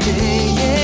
day. Yeah.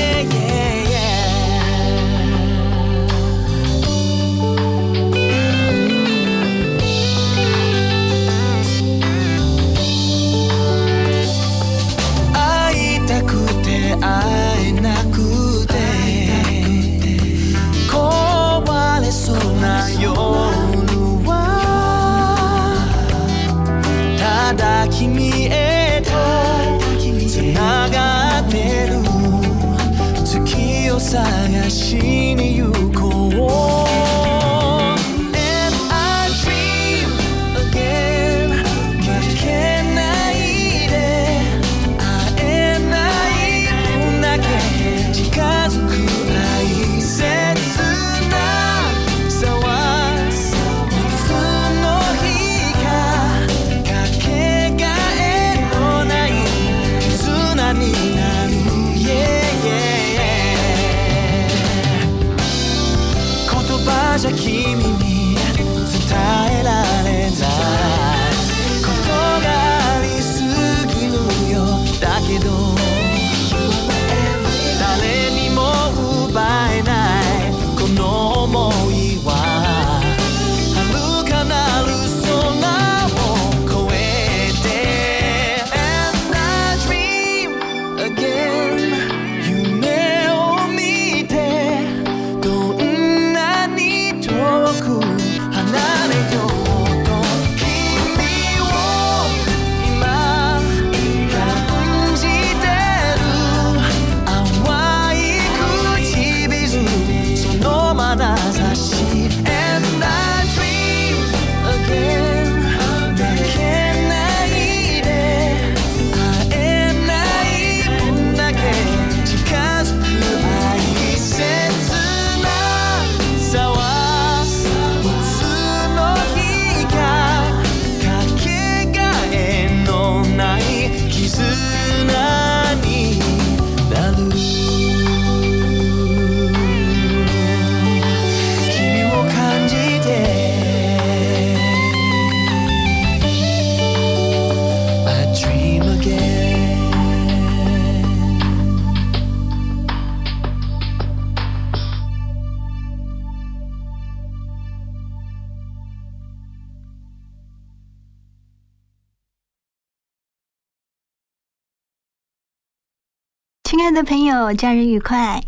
爱的朋友，假日愉快！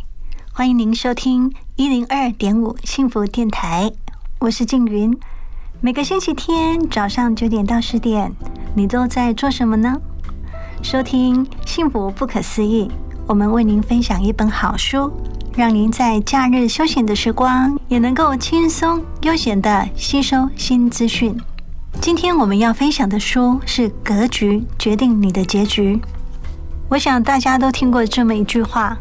欢迎您收听一零二点五幸福电台，我是静云。每个星期天早上九点到十点，你都在做什么呢？收听《幸福不可思议》，我们为您分享一本好书，让您在假日休闲的时光也能够轻松悠闲的吸收新资讯。今天我们要分享的书是《格局决定你的结局》。我想大家都听过这么一句话：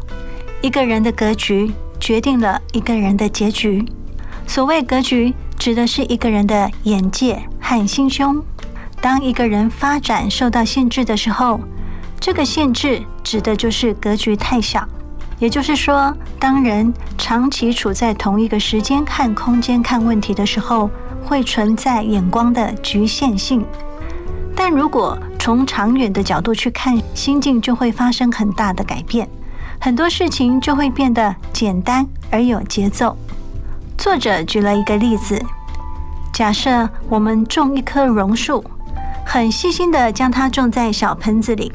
一个人的格局决定了一个人的结局。所谓格局，指的是一个人的眼界和心胸。当一个人发展受到限制的时候，这个限制指的就是格局太小。也就是说，当人长期处在同一个时间和空间看问题的时候，会存在眼光的局限性。但如果从长远的角度去看，心境就会发生很大的改变，很多事情就会变得简单而有节奏。作者举了一个例子：假设我们种一棵榕树，很细心的将它种在小盆子里，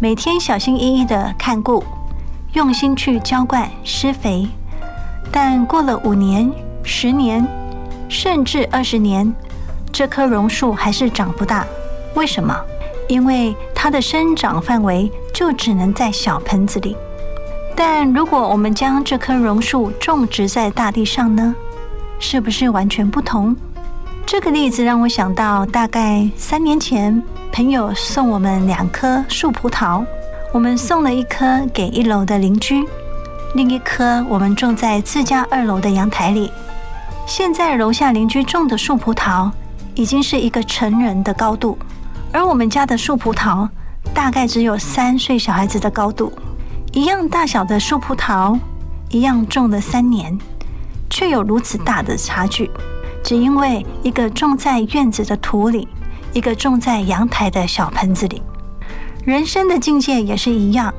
每天小心翼翼的看顾，用心去浇灌施肥。但过了五年、十年，甚至二十年，这棵榕树还是长不大。为什么？因为它的生长范围就只能在小盆子里。但如果我们将这棵榕树种植在大地上呢？是不是完全不同？这个例子让我想到，大概三年前，朋友送我们两棵树葡萄，我们送了一棵给一楼的邻居，另一棵我们种在自家二楼的阳台里。现在楼下邻居种的树葡萄已经是一个成人的高度。而我们家的树葡萄大概只有三岁小孩子的高度，一样大小的树葡萄，一样种了三年，却有如此大的差距，只因为一个种在院子的土里，一个种在阳台的小盆子里。人生的境界也是一样，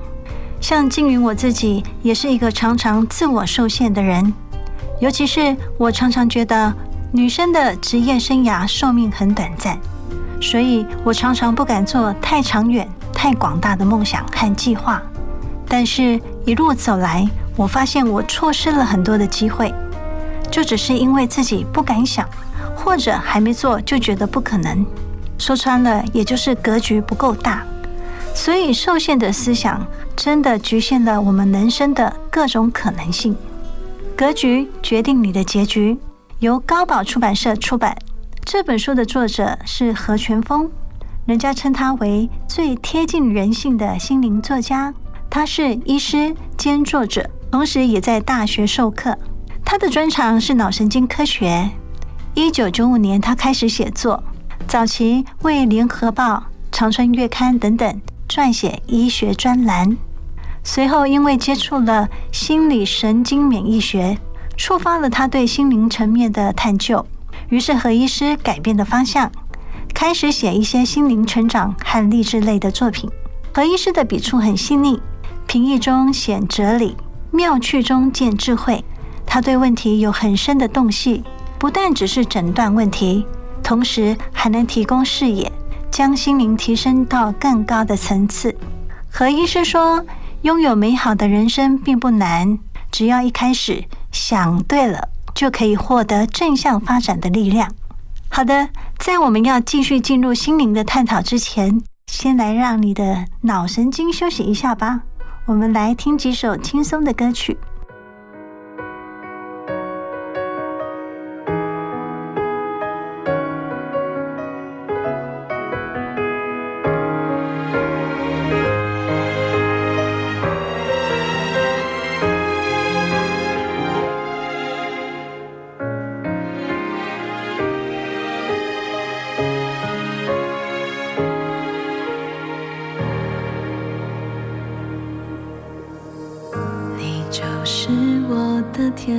像静云我自己也是一个常常自我受限的人，尤其是我常常觉得女生的职业生涯寿命很短暂。所以我常常不敢做太长远、太广大的梦想和计划，但是一路走来，我发现我错失了很多的机会，就只是因为自己不敢想，或者还没做就觉得不可能。说穿了，也就是格局不够大。所以受限的思想真的局限了我们人生的各种可能性。格局决定你的结局，由高宝出版社出版。这本书的作者是何全峰，人家称他为最贴近人性的心灵作家。他是医师兼作者，同时也在大学授课。他的专长是脑神经科学。一九九五年，他开始写作，早期为《联合报》《长春月刊》等等撰写医学专栏。随后，因为接触了心理神经免疫学，触发了他对心灵层面的探究。于是何医师改变的方向，开始写一些心灵成长和励志类的作品。何医师的笔触很细腻，平易中显哲理，妙趣中见智慧。他对问题有很深的洞悉，不但只是诊断问题，同时还能提供视野，将心灵提升到更高的层次。何医师说：“拥有美好的人生并不难，只要一开始想对了。”就可以获得正向发展的力量。好的，在我们要继续进入心灵的探讨之前，先来让你的脑神经休息一下吧。我们来听几首轻松的歌曲。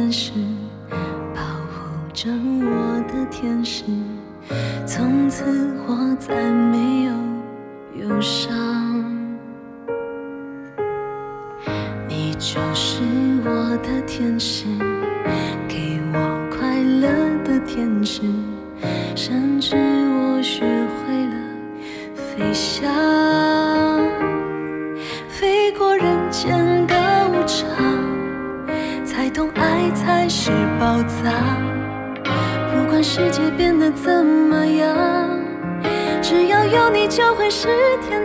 天使保护着我的天使，从此我再没有忧伤。你就是我的天使，给我快乐的天使，甚至我学会了飞翔，你就会是天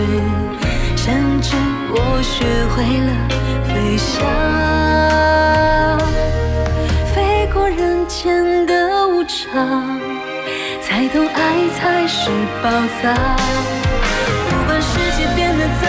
是，甚至我学会了飞翔。飞过人间的无常，才懂爱才是宝藏。不管世界变得怎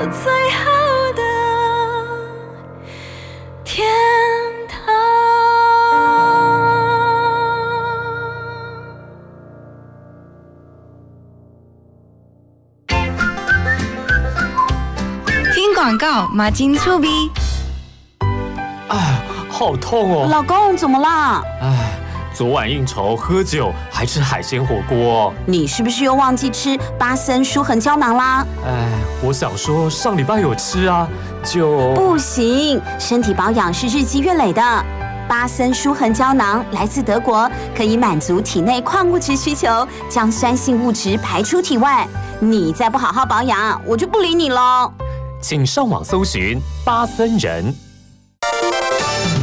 和最好的天堂。听广告，马金醋鼻。哎，好痛哦！老公，怎么啦？哎，昨晚应酬喝酒，还吃海鲜火锅。你是不是又忘记吃巴森舒痕胶囊啦？哎，我想说上礼拜有吃啊，就不行，身体保养是日积月累的。巴森舒痕胶囊来自德国，可以满足体内矿物质需求，将酸性物质排出体外。你再不好好保养，我就不理你喽。请上网搜寻巴森人。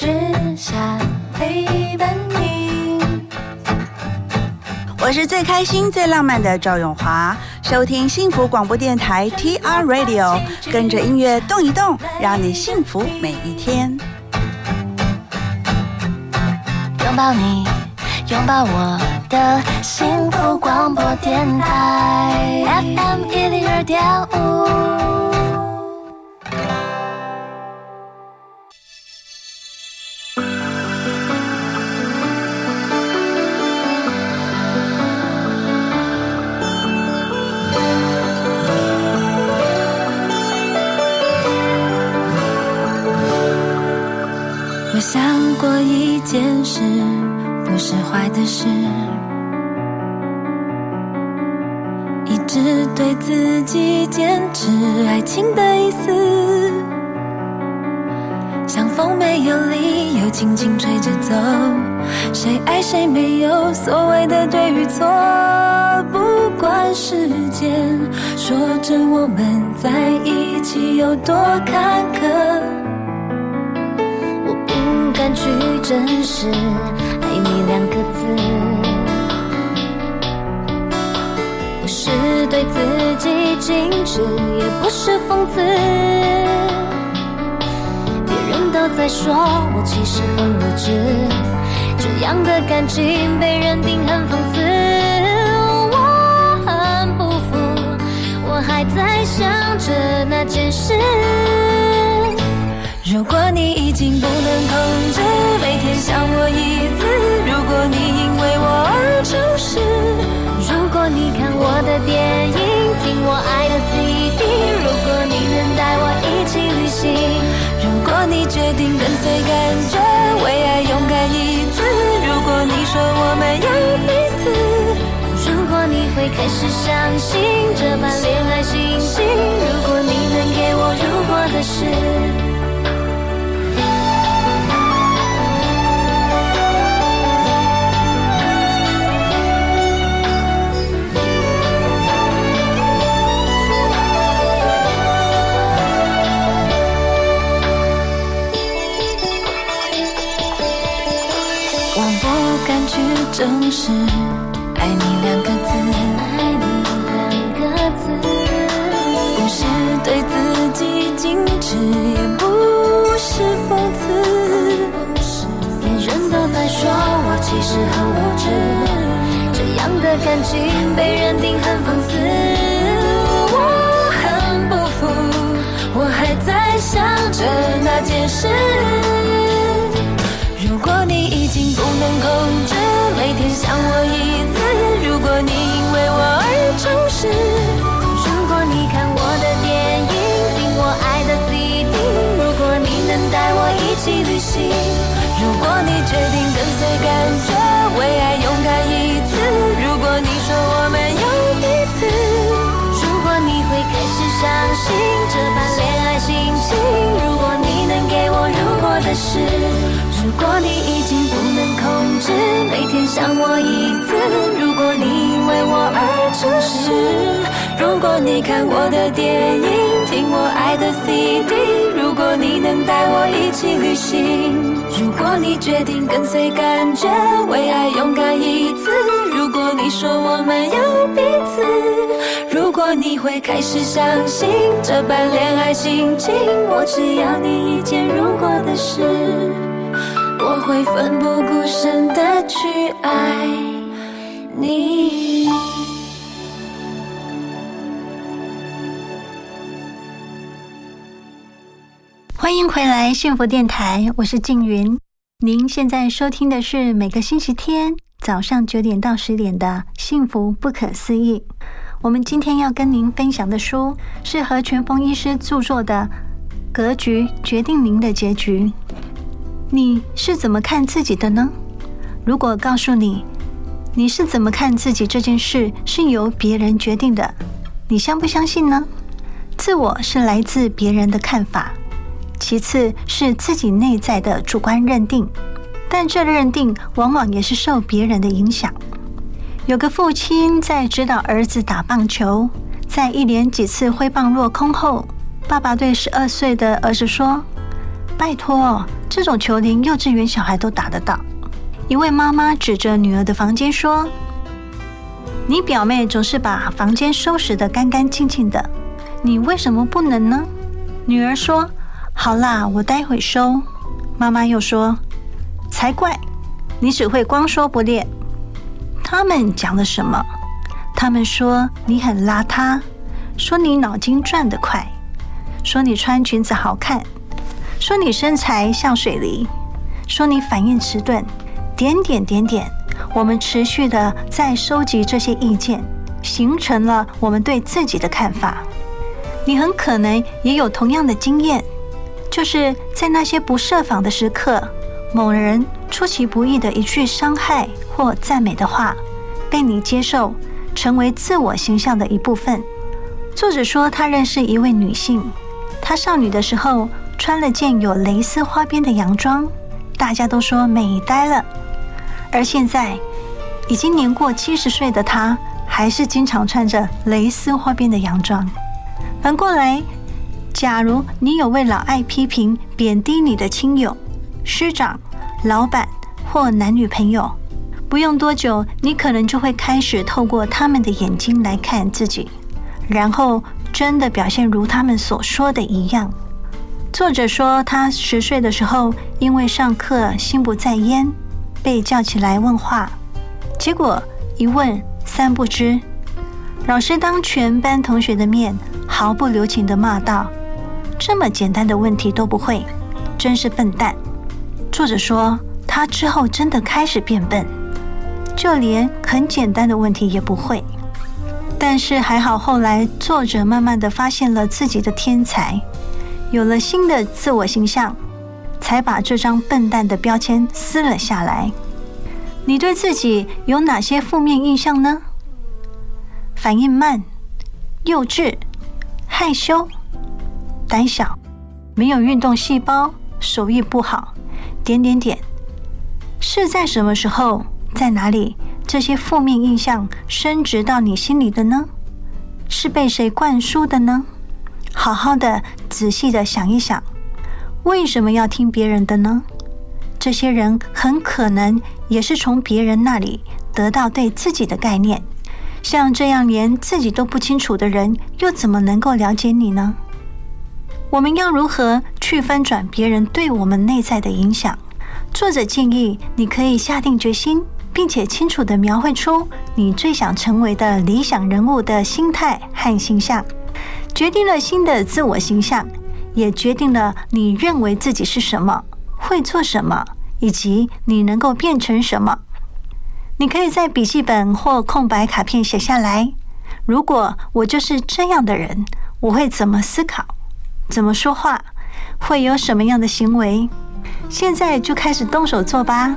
只想陪伴你。我是最开心、最浪漫的赵永华，收听幸福广播电台 TR Radio，跟着音乐动一动，让你幸福每一天。拥抱你，拥抱我的幸福广播电台 FM 一零二点五。想过一件事，不是坏的事，一直对自己坚持爱情的意思。像风没有理由轻轻吹着走，谁爱谁没有所谓的对与错。不管时间说着我们在一起有多坎坷，去证实爱你两个字，不是对自己矜持，也不是讽刺。别人都在说我其实很无知，这样的感情被认定很讽刺，我很不服，我还在想着那件事。如果你已经不能控制，每天想我一次；如果你因为我而诚实，如果你看我的电影，听我爱的 CD，如果你能带我一起旅行，如果你决定跟随感觉，为爱勇敢一次；如果你说我们有彼此，如果你会开始相信这般恋爱心情，如果你能给我如果的事。正是爱你两个字，爱你两个字，不是对自己矜持，也不是讽刺。别人都在说我其实很无知，这样的感情被认定很讽刺，我很不服，我还在想着那件事。已经不能控制，每天想我一次；如果你因为我而诚实，如果你看我的电影，听我爱的 CD，如果你能带我一起旅行，如果你决定跟随感觉，为爱勇敢一次；如果你说我们有彼此，如果你会开始相信这般恋爱心情，如果你能给我如果的事。你已经不能控制，每天想我一次；如果你为我而诚实，如果你看我的电影，听我爱的 CD，如果你能带我一起旅行，如果你决定跟随感觉，为爱勇敢一次；如果你说我们有彼此，如果你会开始相信这般恋爱心情，我只要你一件如果的事。会奋不顾身的去爱你。欢迎回来，幸福电台，我是静云。您现在收听的是每个星期天早上九点到十点的《幸福不可思议》。我们今天要跟您分享的书是何全峰医师著作的《格局决定您的结局》。你是怎么看自己的呢？如果告诉你你是怎么看自己这件事是由别人决定的，你相不相信呢？自我是来自别人的看法，其次是自己内在的主观认定，但这认定往往也是受别人的影响。有个父亲在指导儿子打棒球，在一连几次挥棒落空后，爸爸对十二岁的儿子说：“拜托。”这种球连幼稚园小孩都打得到。一位妈妈指着女儿的房间说：“你表妹总是把房间收拾得干干净净的，你为什么不能呢？”女儿说：“好啦，我待会收。”妈妈又说：“才怪，你只会光说不练。”他们讲了什么？他们说你很邋遢，说你脑筋转得快，说你穿裙子好看。说你身材像水梨，说你反应迟钝，点点点点。我们持续的在收集这些意见，形成了我们对自己的看法。你很可能也有同样的经验，就是在那些不设防的时刻，某人出其不意的一句伤害或赞美的话，被你接受，成为自我形象的一部分。作者说，他认识一位女性，她少女的时候穿了件有蕾丝花边的洋装，大家都说美呆了。而现在已经年过七十岁的她，还是经常穿着蕾丝花边的洋装。反过来，假如你有位老爱批评、贬低你的亲友、师长、老板或男女朋友，不用多久，你可能就会开始透过他们的眼睛来看自己。然后真的表现如他们所说的一样。作者说，他十岁的时候，因为上课心不在焉，被叫起来问话，结果一问三不知。老师当全班同学的面，毫不留情地骂道：“这么简单的问题都不会，真是笨蛋。”作者说，他之后真的开始变笨，就连很简单的问题也不会。但是还好，后来作者慢慢的发现了自己的天才，有了新的自我形象，才把这张笨蛋的标签撕了下来。你对自己有哪些负面印象呢？反应慢、幼稚、害羞、胆小、没有运动细胞、手艺不好，点点点，是在什么时候，在哪里？这些负面印象升值到你心里的呢？是被谁灌输的呢？好好的、仔细的想一想，为什么要听别人的呢？这些人很可能也是从别人那里得到对自己的概念。像这样连自己都不清楚的人，又怎么能够了解你呢？我们要如何去翻转别人对我们内在的影响？作者建议你可以下定决心。并且清楚地描绘出你最想成为的理想人物的心态和形象，决定了新的自我形象，也决定了你认为自己是什么，会做什么，以及你能够变成什么。你可以在笔记本或空白卡片写下来：如果我就是这样的人，我会怎么思考，怎么说话，会有什么样的行为？现在就开始动手做吧。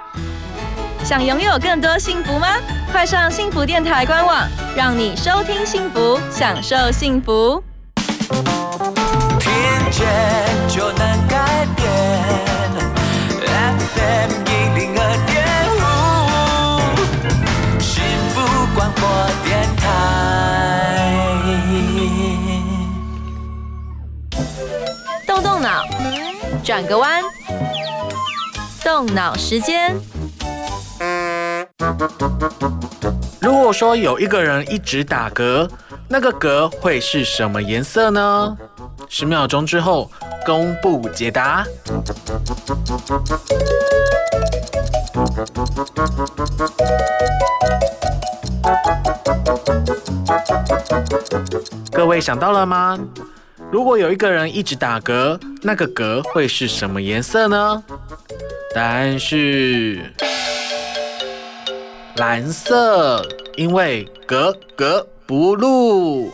想拥有更多幸福吗？快上幸福电台官网，让你收听幸福，享受幸福。听见就能改变。FM 一零二点五，幸福广播电台。动动脑，转个弯，动脑时间。如果说有一个人一直打嗝，那个嗝会是什么颜色呢？十秒钟之后公布解答。各位想到了吗？如果有一个人一直打嗝，那个嗝会是什么颜色呢？答案是蓝色，因为格格不入。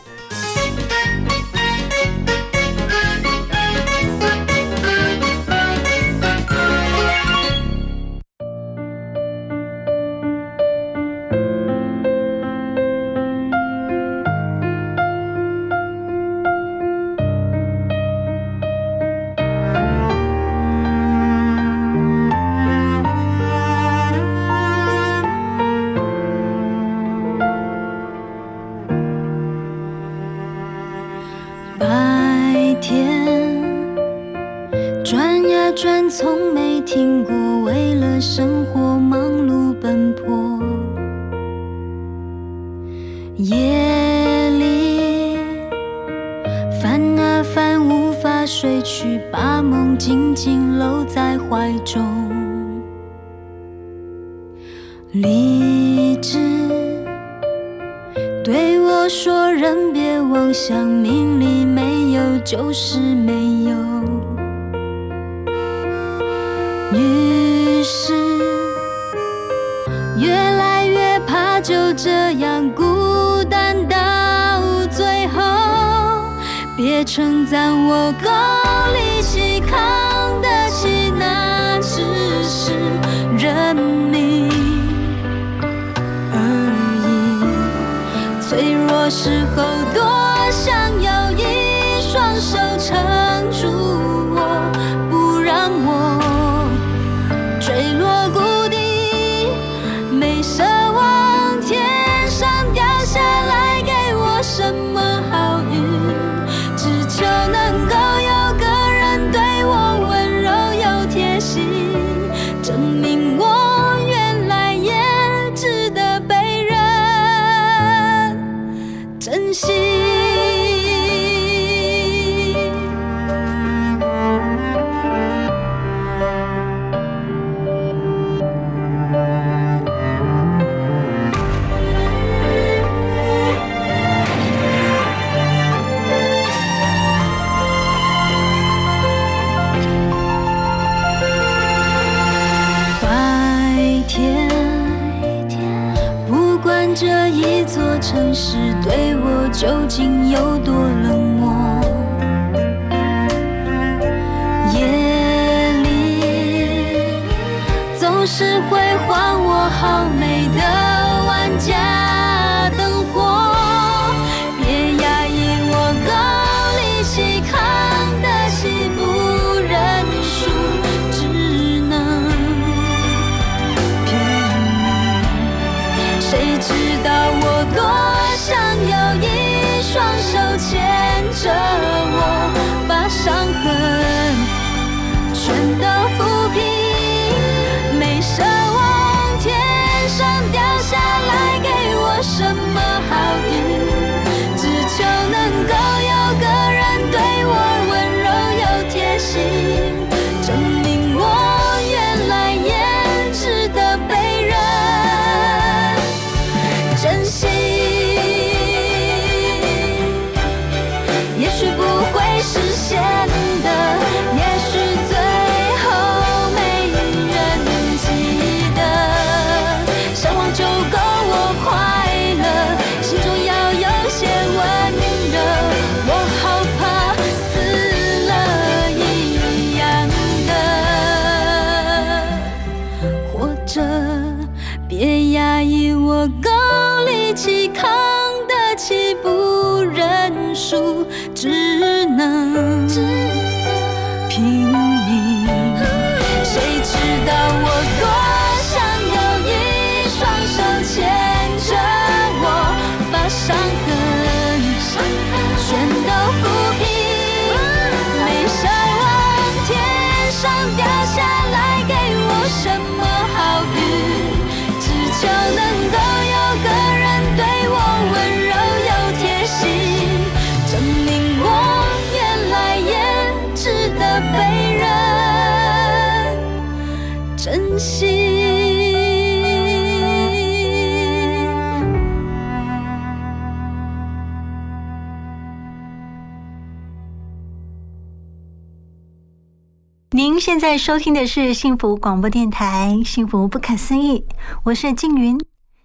现在收听的是幸福广播电台《幸福不可思议》，我是静云。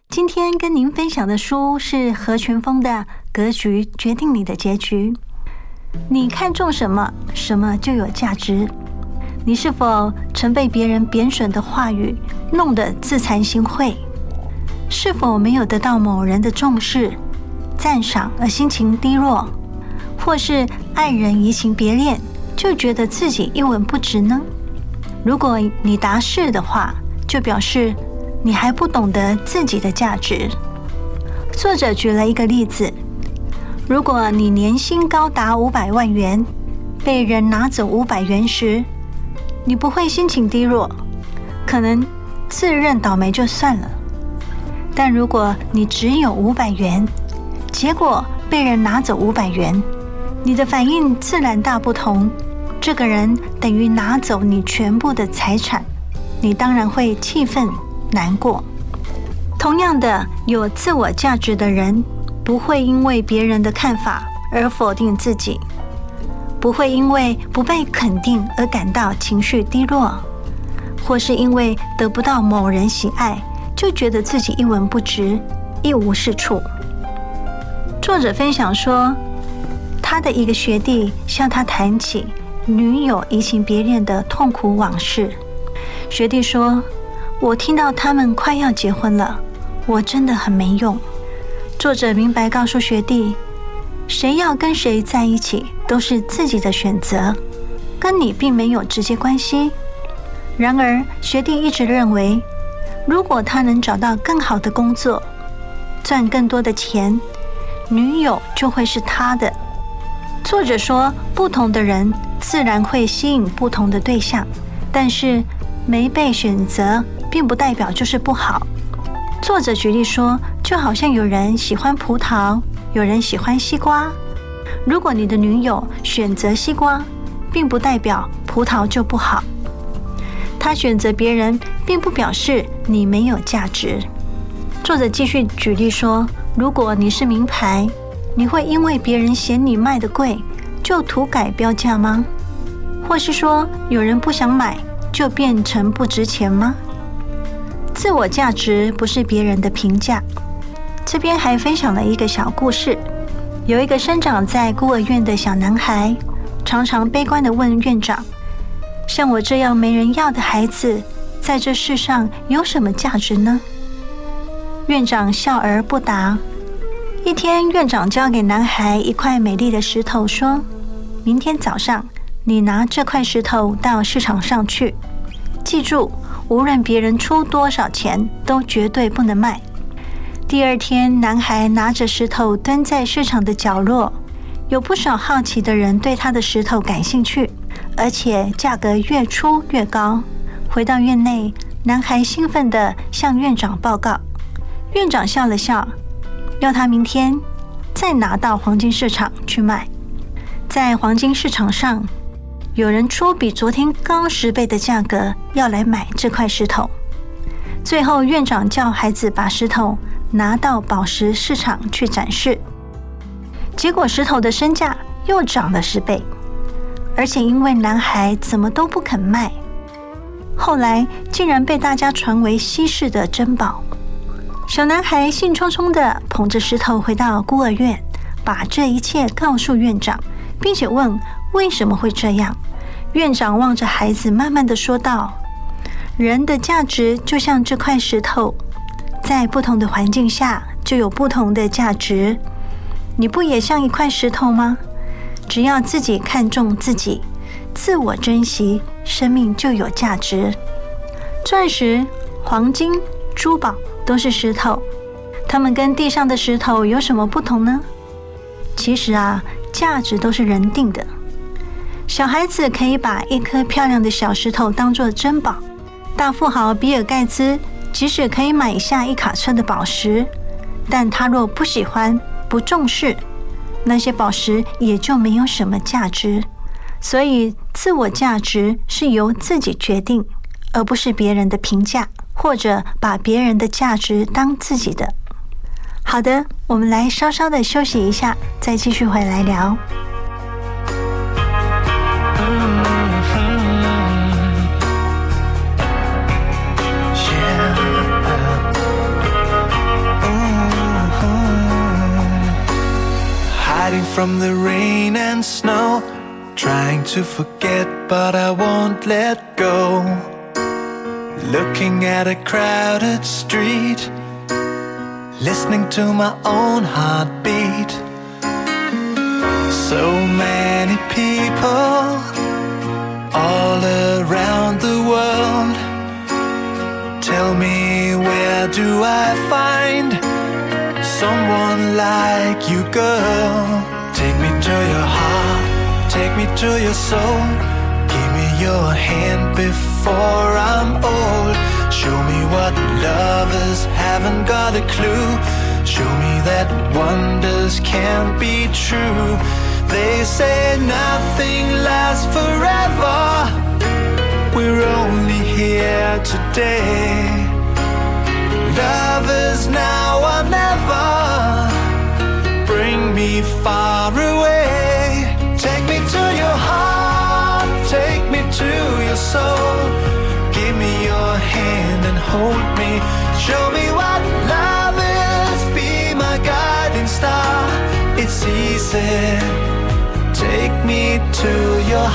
今天跟您分享的书是何全峰的《格局决定你的结局》。你看中什么，什么就有价值。你是否曾被别人贬损的话语弄得自惭形秽？是否没有得到某人的重视、赞赏而心情低落？或是爱人移情别恋，就觉得自己一文不值呢？如果你答是的话，就表示你还不懂得自己的价值。作者举了一个例子：如果你年薪高达五百万元，被人拿走五百元时，你不会心情低落，可能自认倒霉就算了。但如果你只有五百元，结果被人拿走五百元，你的反应自然大不同。这个人等于拿走你全部的财产，你当然会气愤难过。同样的，有自我价值的人，不会因为别人的看法而否定自己，不会因为不被肯定而感到情绪低落，或是因为得不到某人喜爱就觉得自己一文不值、一无是处。作者分享说，他的一个学弟向他谈起女友移情别恋的痛苦往事。学弟说：“我听到他们快要结婚了，我真的很没用。”作者明白告诉学弟，谁要跟谁在一起都是自己的选择，跟你并没有直接关系。然而，学弟一直认为，如果他能找到更好的工作，赚更多的钱，女友就会是他的。作者说，不同的人自然会吸引不同的对象，但是没被选择，并不代表就是不好。作者举例说，就好像有人喜欢葡萄，有人喜欢西瓜。如果你的女友选择西瓜，并不代表葡萄就不好。她选择别人，并不表示你没有价值。作者继续举例说，如果你是名牌，你会因为别人嫌你卖的贵，就涂改标价吗？或是说，有人不想买，就变成不值钱吗？自我价值不是别人的评价。这边还分享了一个小故事：有一个生长在孤儿院的小男孩，常常悲观地问院长：“像我这样没人要的孩子，在这世上有什么价值呢？”院长笑而不答。一天，院长交给男孩一块美丽的石头，说：“明天早上，你拿这块石头到市场上去，记住。”无论别人出多少钱，都绝对不能卖。第二天，男孩拿着石头蹲在市场的角落，有不少好奇的人对他的石头感兴趣，而且价格越出越高。回到院内，男孩兴奋地向院长报告。院长笑了笑，要他明天再拿到黄金市场去卖。在黄金市场上。有人出比昨天高十倍的价格要来买这块石头，最后院长叫孩子把石头拿到宝石市场去展示，结果石头的身价又涨了十倍，而且因为男孩怎么都不肯卖，后来竟然被大家传为稀世的珍宝。小男孩兴冲冲地捧着石头回到孤儿院，把这一切告诉院长，并且问。为什么会这样？院长望着孩子，慢慢地说道：“人的价值就像这块石头，在不同的环境下就有不同的价值。你不也像一块石头吗？只要自己看重自己，自我珍惜，生命就有价值。钻石、黄金、珠宝都是石头，它们跟地上的石头有什么不同呢？其实啊，价值都是人定的。”小孩子可以把一颗漂亮的小石头当作珍宝，大富豪比尔盖茨即使可以买下一卡车的宝石，但他若不喜欢、不重视那些宝石，也就没有什么价值。所以，自我价值是由自己决定，而不是别人的评价，或者把别人的价值当自己的。好的，我们来稍稍的休息一下，再继续回来聊。Hiding from the rain and snow. Trying to forget, but I won't let go. Looking at a crowded street, listening to my own heartbeat. So many people all around the world. Tell me, where do I find someone like you, girl? Take me to your heart, take me to your soul. Give me your hand before I'm old. Show me what lovers haven't got a clue. Show me that wonders can't be true. They say nothing lasts forever. We're only here today.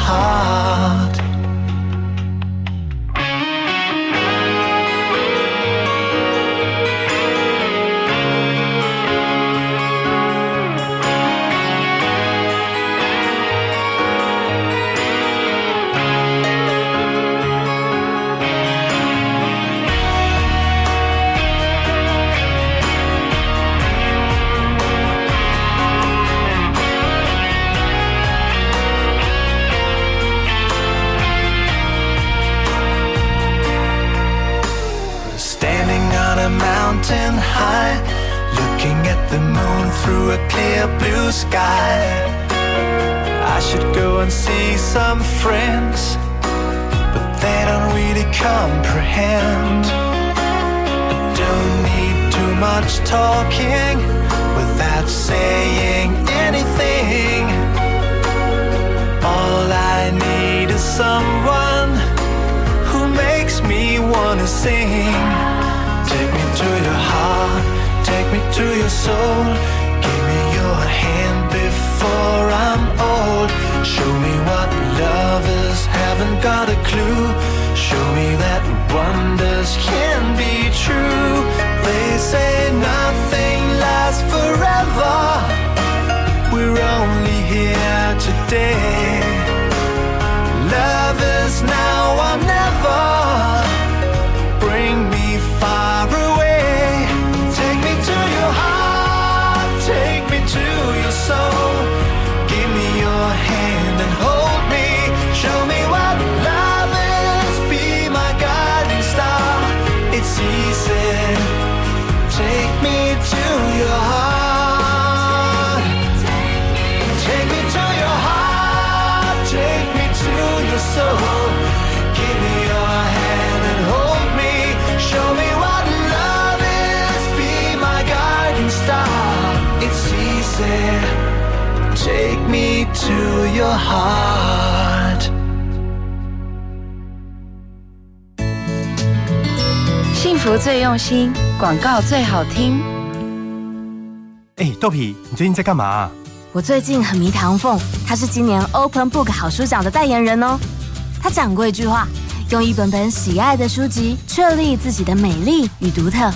Heart. A clear blue sky. I should go and see some friends, but they don't really comprehend. I don't need too much talking without saying anything. All I need is someone who makes me wanna sing. Take me to your heart, take me to your soul. Before I'm old. Show me what lovers haven't got a clue. Show me that wonders can be true. They say nothing lasts forever. We're only here today. Your heart. 幸福最用心，广告最好听。哎，豆皮，你最近在干嘛、我最近很迷唐凤，他是今年 Open Book 好书奖的代言人哦。他讲过一句话：用一本本喜爱的书籍，确立自己的美丽与独特。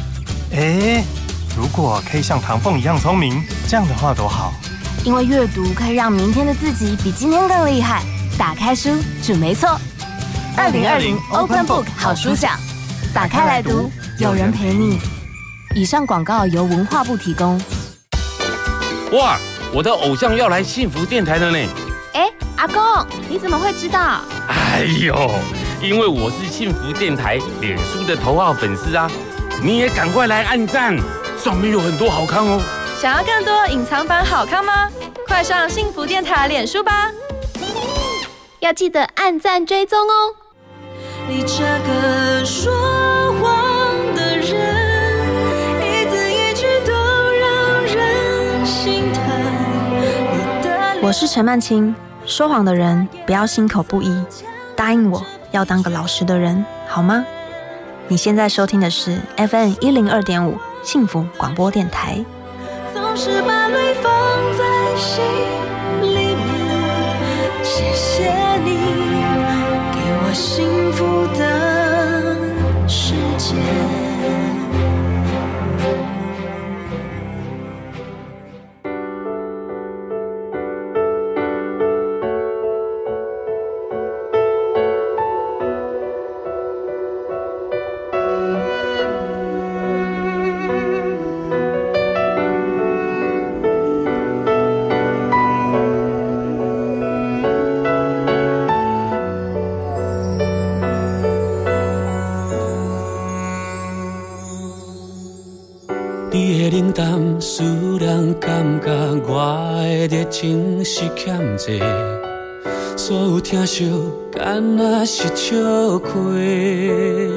哎，如果可以像唐凤一样聪明，这样的话多好。因为阅读可以让明天的自己比今天更厉害。打开书，准没错。二零二零 Open Book 好书奖，打开来读，有人陪你。以上广告由文化部提供。哇，我的偶像要来幸福电台了呢！哎，阿公，你怎么会知道？哎呦，因为我是幸福电台脸书的头号粉丝啊！你也赶快来按赞，上面有很多好看哦。想要更多隐藏版好看吗？快上幸福电台脸书吧！要记得按赞追踪哦。你这个说谎的人，一字一句都让人心疼。我是陈曼青，说谎的人不要心口不一，答应我要当个老实的人，好吗？你现在收听的是 FM 一零二点五幸福广播电台。总是把泪放在心里面。谢谢你给我幸情是欠债，所有疼惜敢若是笑亏。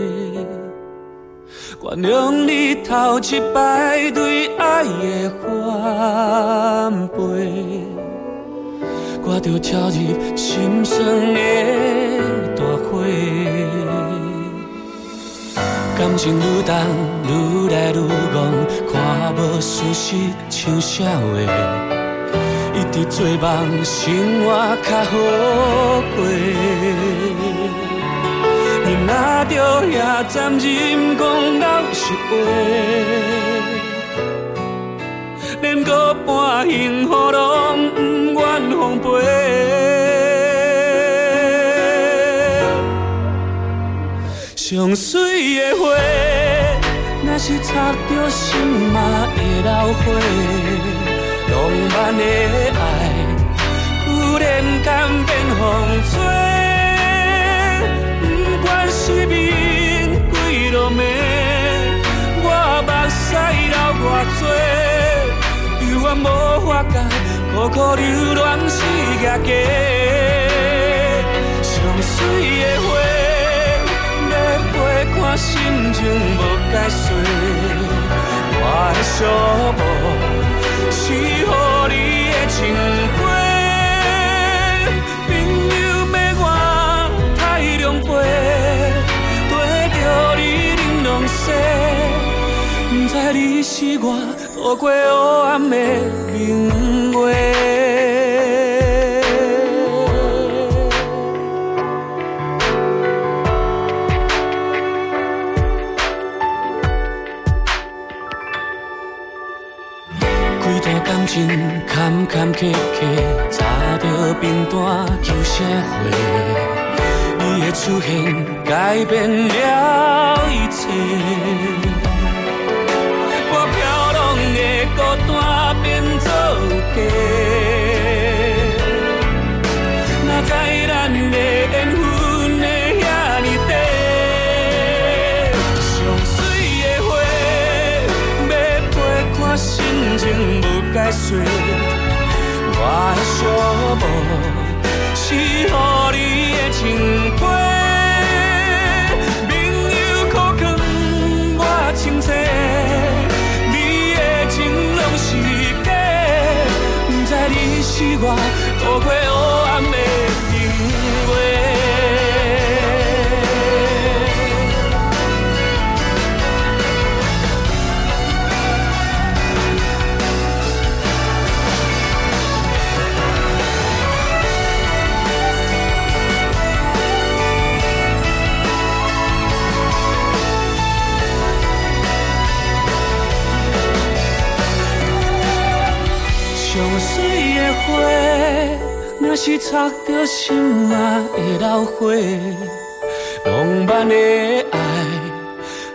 原谅你头一摆对爱的反背，我着跳入心酸的大火。感情愈重，愈来愈戆，看无事实像笑话。一伫做梦，生活较好过。你若着遐残忍讲老实话，连个半幸福拢不愿奉陪。上水的花，若是插着心嘛会流花。浪漫的爱，忽然间变风吹。不管是面几落暝，我目屎流偌多，犹原无法甲苦苦留恋是假假。上水的花，要陪看心情无解说，我的寂寞。是乎你的情花，朋友要我太狼狈，跟着你冷浪西，不知你是我度过黑暗的明月。情坎坎坷坷，插着冰单求啥货？你的出现改变了一切，我飘浪的孤单变作家。哪知咱的缘分会遐尼短？情无。解说，我的寂寞是予你的情花，朋友苦劝我清醒，你的情拢是假，不知你是我度过是插着心啊会流花。浪漫的爱，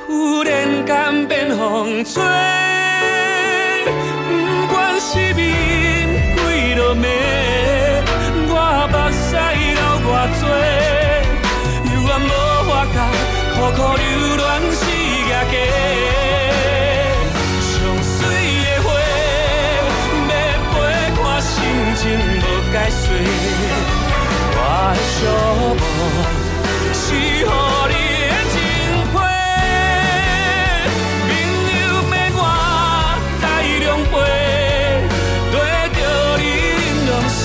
忽然间变风吹。不管是面几落暝，我目屎解说，我的寂寞是予你的情花。朋友要我太狼狈，跟着你玲珑西，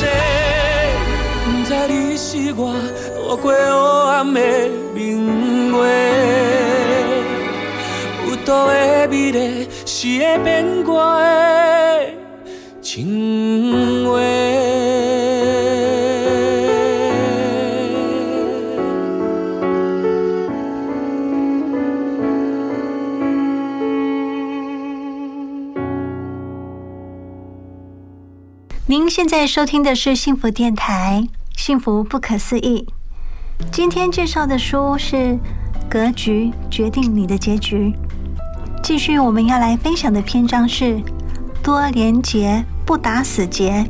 不知你是我度过黑暗的明月。有毒的美丽是会变卦的情现在收听的是幸福电台，幸福不可思议。今天介绍的书是《格局决定你的结局》。继续，我们要来分享的篇章是“多连结，不打死结”。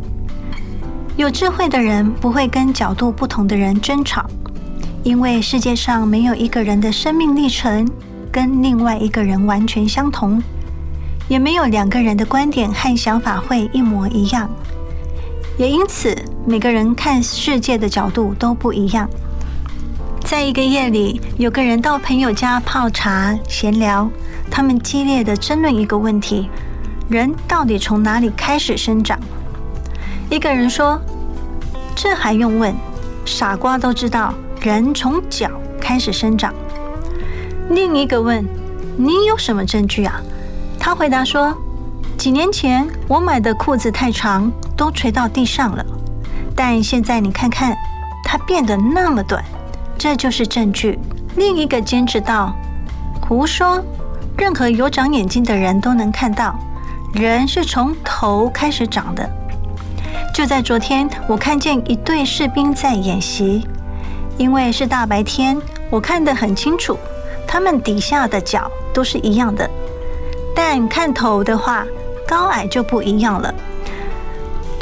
有智慧的人不会跟角度不同的人争吵，因为世界上没有一个人的生命历程跟另外一个人完全相同，也没有两个人的观点和想法会一模一样。也因此，每个人看世界的角度都不一样。在一个夜里，有个人到朋友家泡茶闲聊，他们激烈的争论一个问题：人到底从哪里开始生长？一个人说：“这还用问？傻瓜都知道，人从脚开始生长。”另一个问：“你有什么证据啊？”他回答说：“几年前我买的裤子太长。”都垂到地上了。但现在你看看，它变得那么短，这就是证据。另一个坚持到，胡说，任何有长眼睛的人都能看到，人是从头开始长的。就在昨天，我看见一队士兵在演习，因为是大白天，我看得很清楚，他们底下的脚都是一样的，但看头的话，高矮就不一样了。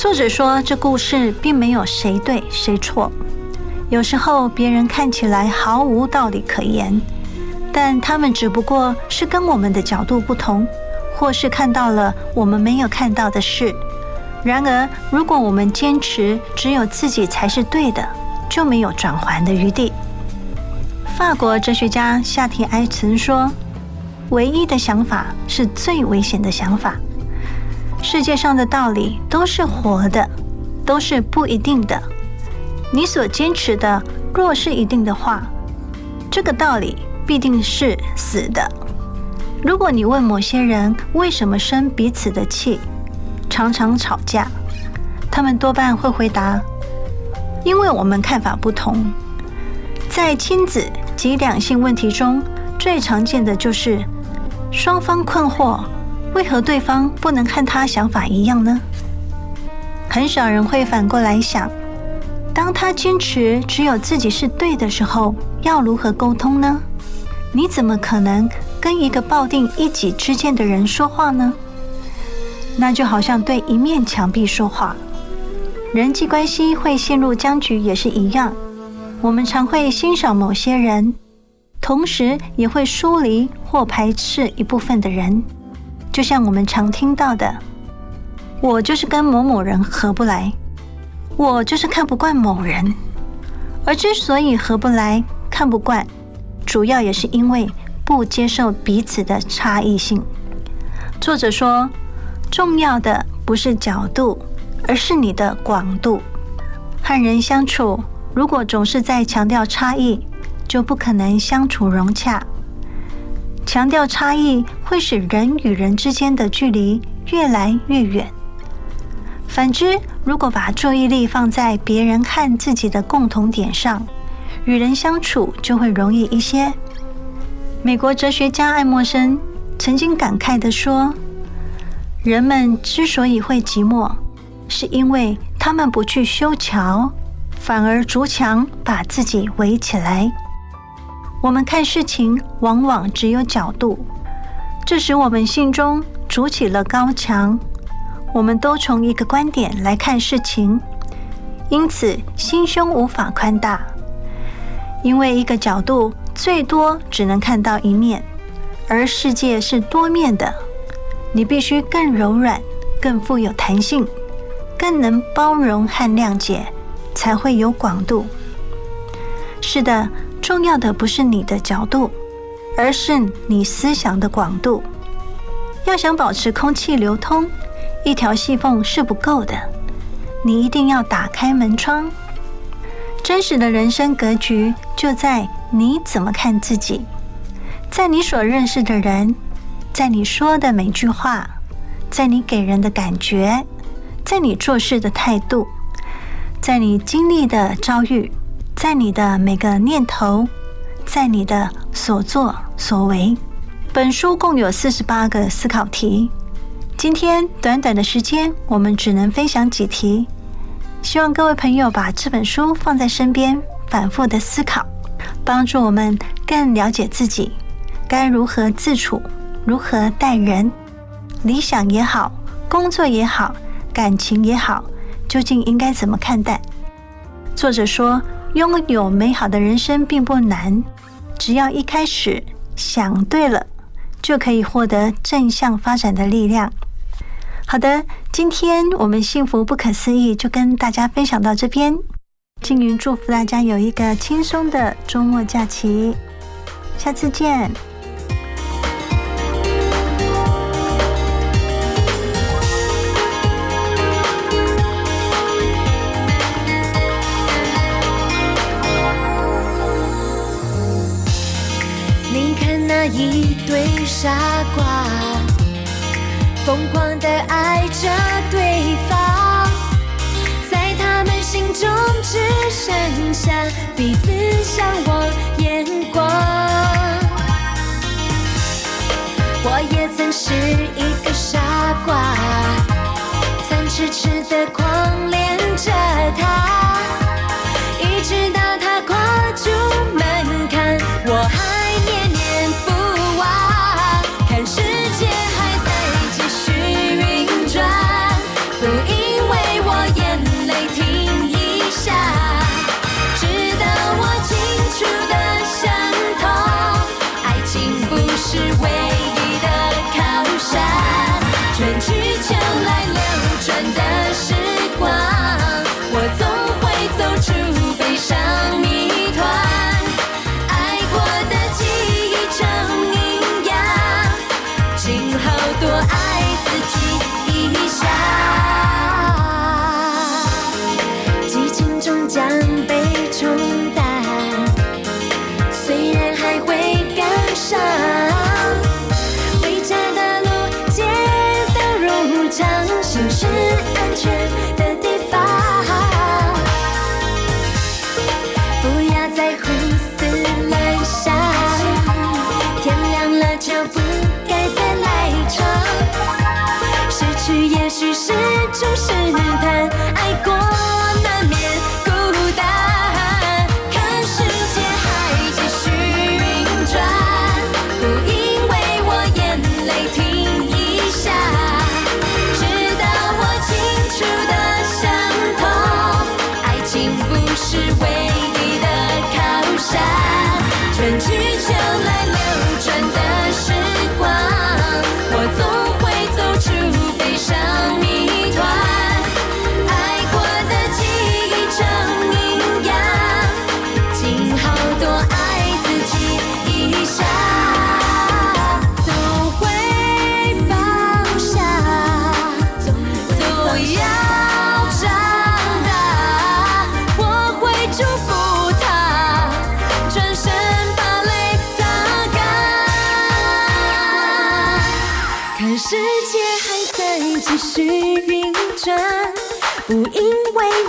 作者说，这故事并没有谁对谁错。有时候别人看起来毫无道理可言，但他们只不过是跟我们的角度不同，或是看到了我们没有看到的事。然而，如果我们坚持只有自己才是对的，就没有转圜的余地。法国哲学家夏提埃曾说：“唯一的想法是最危险的想法。”世界上的道理都是活的，都是不一定的。你所坚持的若是一定的话，这个道理必定是死的。如果你问某些人为什么生彼此的气，常常吵架，他们多半会回答：因为我们看法不同。在亲子及两性问题中，最常见的就是双方困惑。为何对方不能和他想法一样呢？很少人会反过来想，当他坚持只有自己是对的时候，要如何沟通呢？你怎么可能跟一个抱定一己之见的人说话呢？那就好像对一面墙壁说话。人际关系会陷入僵局也是一样。我们常会欣赏某些人，同时也会疏离或排斥一部分的人。就像我们常听到的，我就是跟某某人合不来，我就是看不惯某人。而之所以合不来、看不惯，主要也是因为不接受彼此的差异性。作者说，重要的不是角度，而是你的广度。和人相处，如果总是在强调差异，就不可能相处融洽。强调差异会使人与人之间的距离越来越远。反之，如果把注意力放在别人和自己的共同点上，与人相处就会容易一些。美国哲学家爱默生曾经感慨地说：“人们之所以会寂寞，是因为他们不去修桥，反而筑墙把自己围起来。”我们看事情往往只有角度，这使我们心中筑起了高墙。我们都从一个观点来看事情，因此心胸无法宽大。因为一个角度最多只能看到一面，而世界是多面的，你必须更柔软、更富有弹性、更能包容和谅解，才会有广度。是的。重要的不是你的角度，而是你思想的广度。要想保持空气流通，一条细缝是不够的，你一定要打开门窗。真实的人生格局就在你怎么看自己，在你所认识的人，在你说的每句话，在你给人的感觉，在你做事的态度，在你经历的遭遇。在你的每个念头，在你的所作所为，本书共有四十八个思考题。今天短短的时间，我们只能分享几题。希望各位朋友把这本书放在身边，反复的思考，帮助我们更了解自己，该如何自处，如何待人。理想也好，工作也好，感情也好，究竟应该怎么看待？作者说。拥有美好的人生并不难，只要一开始想对了，就可以获得正向发展的力量。好的，今天我们幸福不可思议就跟大家分享到这边。静云祝福大家有一个轻松的周末假期，下次见。一对傻瓜，疯狂的爱着对方，在他们心中只剩下彼此向往眼光。我也曾是一个傻瓜，曾痴痴的狂恋着他。奖杯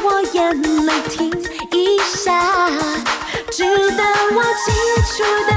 我眼泪停一下就当我清楚的